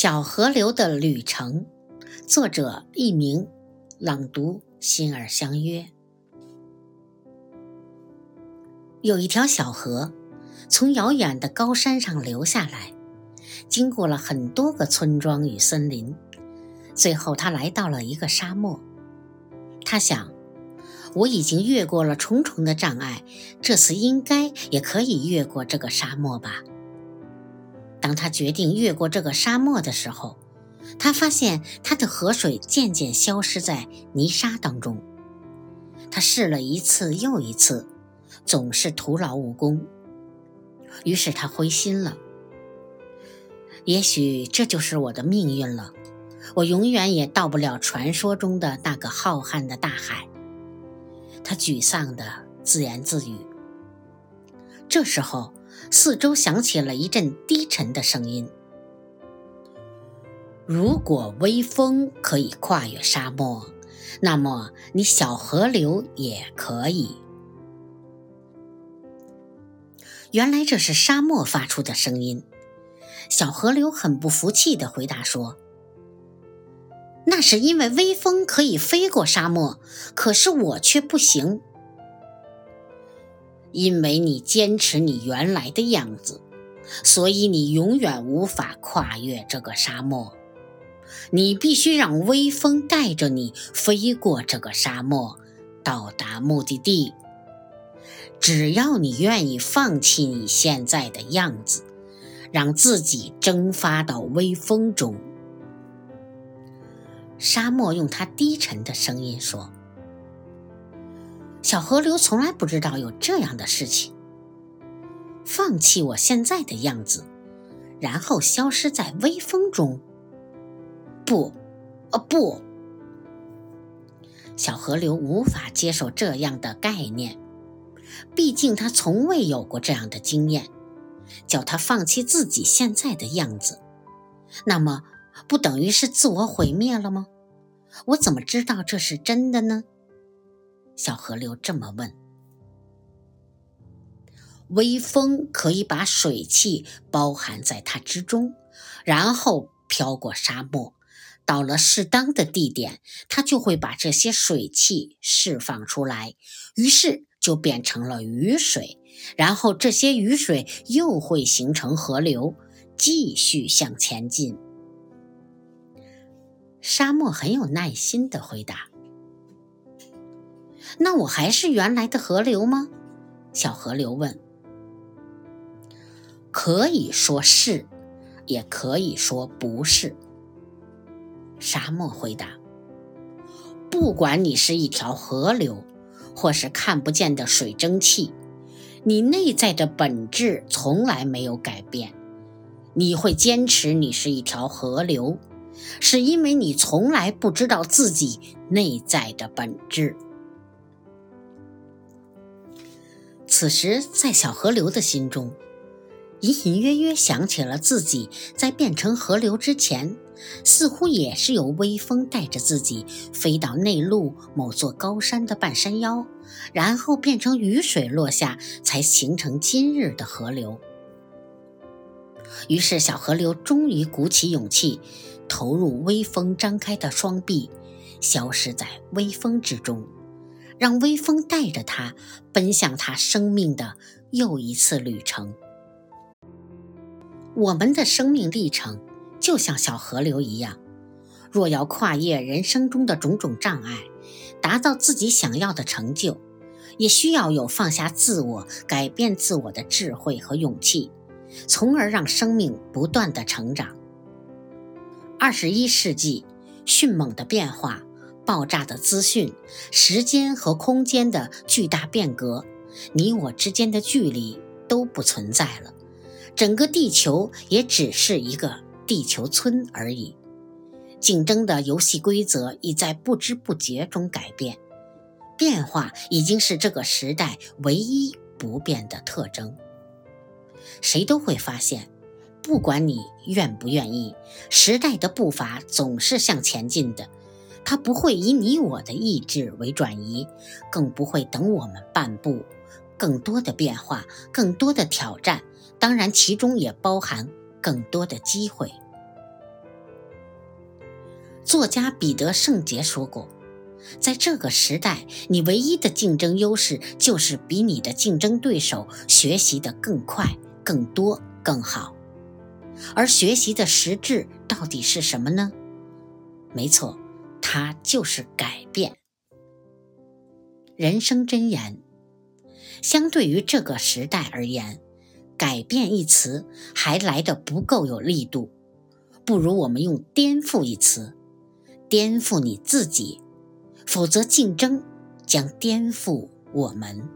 小河流的旅程，作者佚名，朗读心儿相约。有一条小河，从遥远的高山上流下来，经过了很多个村庄与森林，最后他来到了一个沙漠。他想，我已经越过了重重的障碍，这次应该也可以越过这个沙漠吧。当他决定越过这个沙漠的时候，他发现他的河水渐渐消失在泥沙当中。他试了一次又一次，总是徒劳无功。于是他灰心了。也许这就是我的命运了，我永远也到不了传说中的那个浩瀚的大海。他沮丧地自言自语。这时候。四周响起了一阵低沉的声音：“如果微风可以跨越沙漠，那么你小河流也可以。”原来这是沙漠发出的声音。小河流很不服气地回答说：“那是因为微风可以飞过沙漠，可是我却不行。”因为你坚持你原来的样子，所以你永远无法跨越这个沙漠。你必须让微风带着你飞过这个沙漠，到达目的地。只要你愿意放弃你现在的样子，让自己蒸发到微风中。沙漠用它低沉的声音说。小河流从来不知道有这样的事情。放弃我现在的样子，然后消失在微风中。不，哦不！小河流无法接受这样的概念，毕竟他从未有过这样的经验。叫他放弃自己现在的样子，那么不等于是自我毁灭了吗？我怎么知道这是真的呢？小河流这么问：“微风可以把水汽包含在它之中，然后飘过沙漠，到了适当的地点，它就会把这些水汽释放出来，于是就变成了雨水，然后这些雨水又会形成河流，继续向前进。”沙漠很有耐心的回答。那我还是原来的河流吗？小河流问。可以说是，也可以说不是。沙漠回答。不管你是一条河流，或是看不见的水蒸气，你内在的本质从来没有改变。你会坚持你是一条河流，是因为你从来不知道自己内在的本质。此时，在小河流的心中，隐隐约约想起了自己在变成河流之前，似乎也是由微风带着自己飞到内陆某座高山的半山腰，然后变成雨水落下，才形成今日的河流。于是，小河流终于鼓起勇气，投入微风张开的双臂，消失在微风之中。让微风带着他奔向他生命的又一次旅程。我们的生命历程就像小河流一样，若要跨越人生中的种种障碍，达到自己想要的成就，也需要有放下自我、改变自我的智慧和勇气，从而让生命不断的成长。二十一世纪，迅猛的变化。爆炸的资讯，时间和空间的巨大变革，你我之间的距离都不存在了，整个地球也只是一个地球村而已。竞争的游戏规则已在不知不觉中改变，变化已经是这个时代唯一不变的特征。谁都会发现，不管你愿不愿意，时代的步伐总是向前进的。它不会以你我的意志为转移，更不会等我们半步。更多的变化，更多的挑战，当然其中也包含更多的机会。作家彼得·圣杰说过：“在这个时代，你唯一的竞争优势就是比你的竞争对手学习的更快、更多、更好。”而学习的实质到底是什么呢？没错，它就是改变。人生箴言：相对于这个时代而言，“改变”一词还来得不够有力度，不如我们用“颠覆”一词，颠覆你自己，否则竞争将颠覆我们。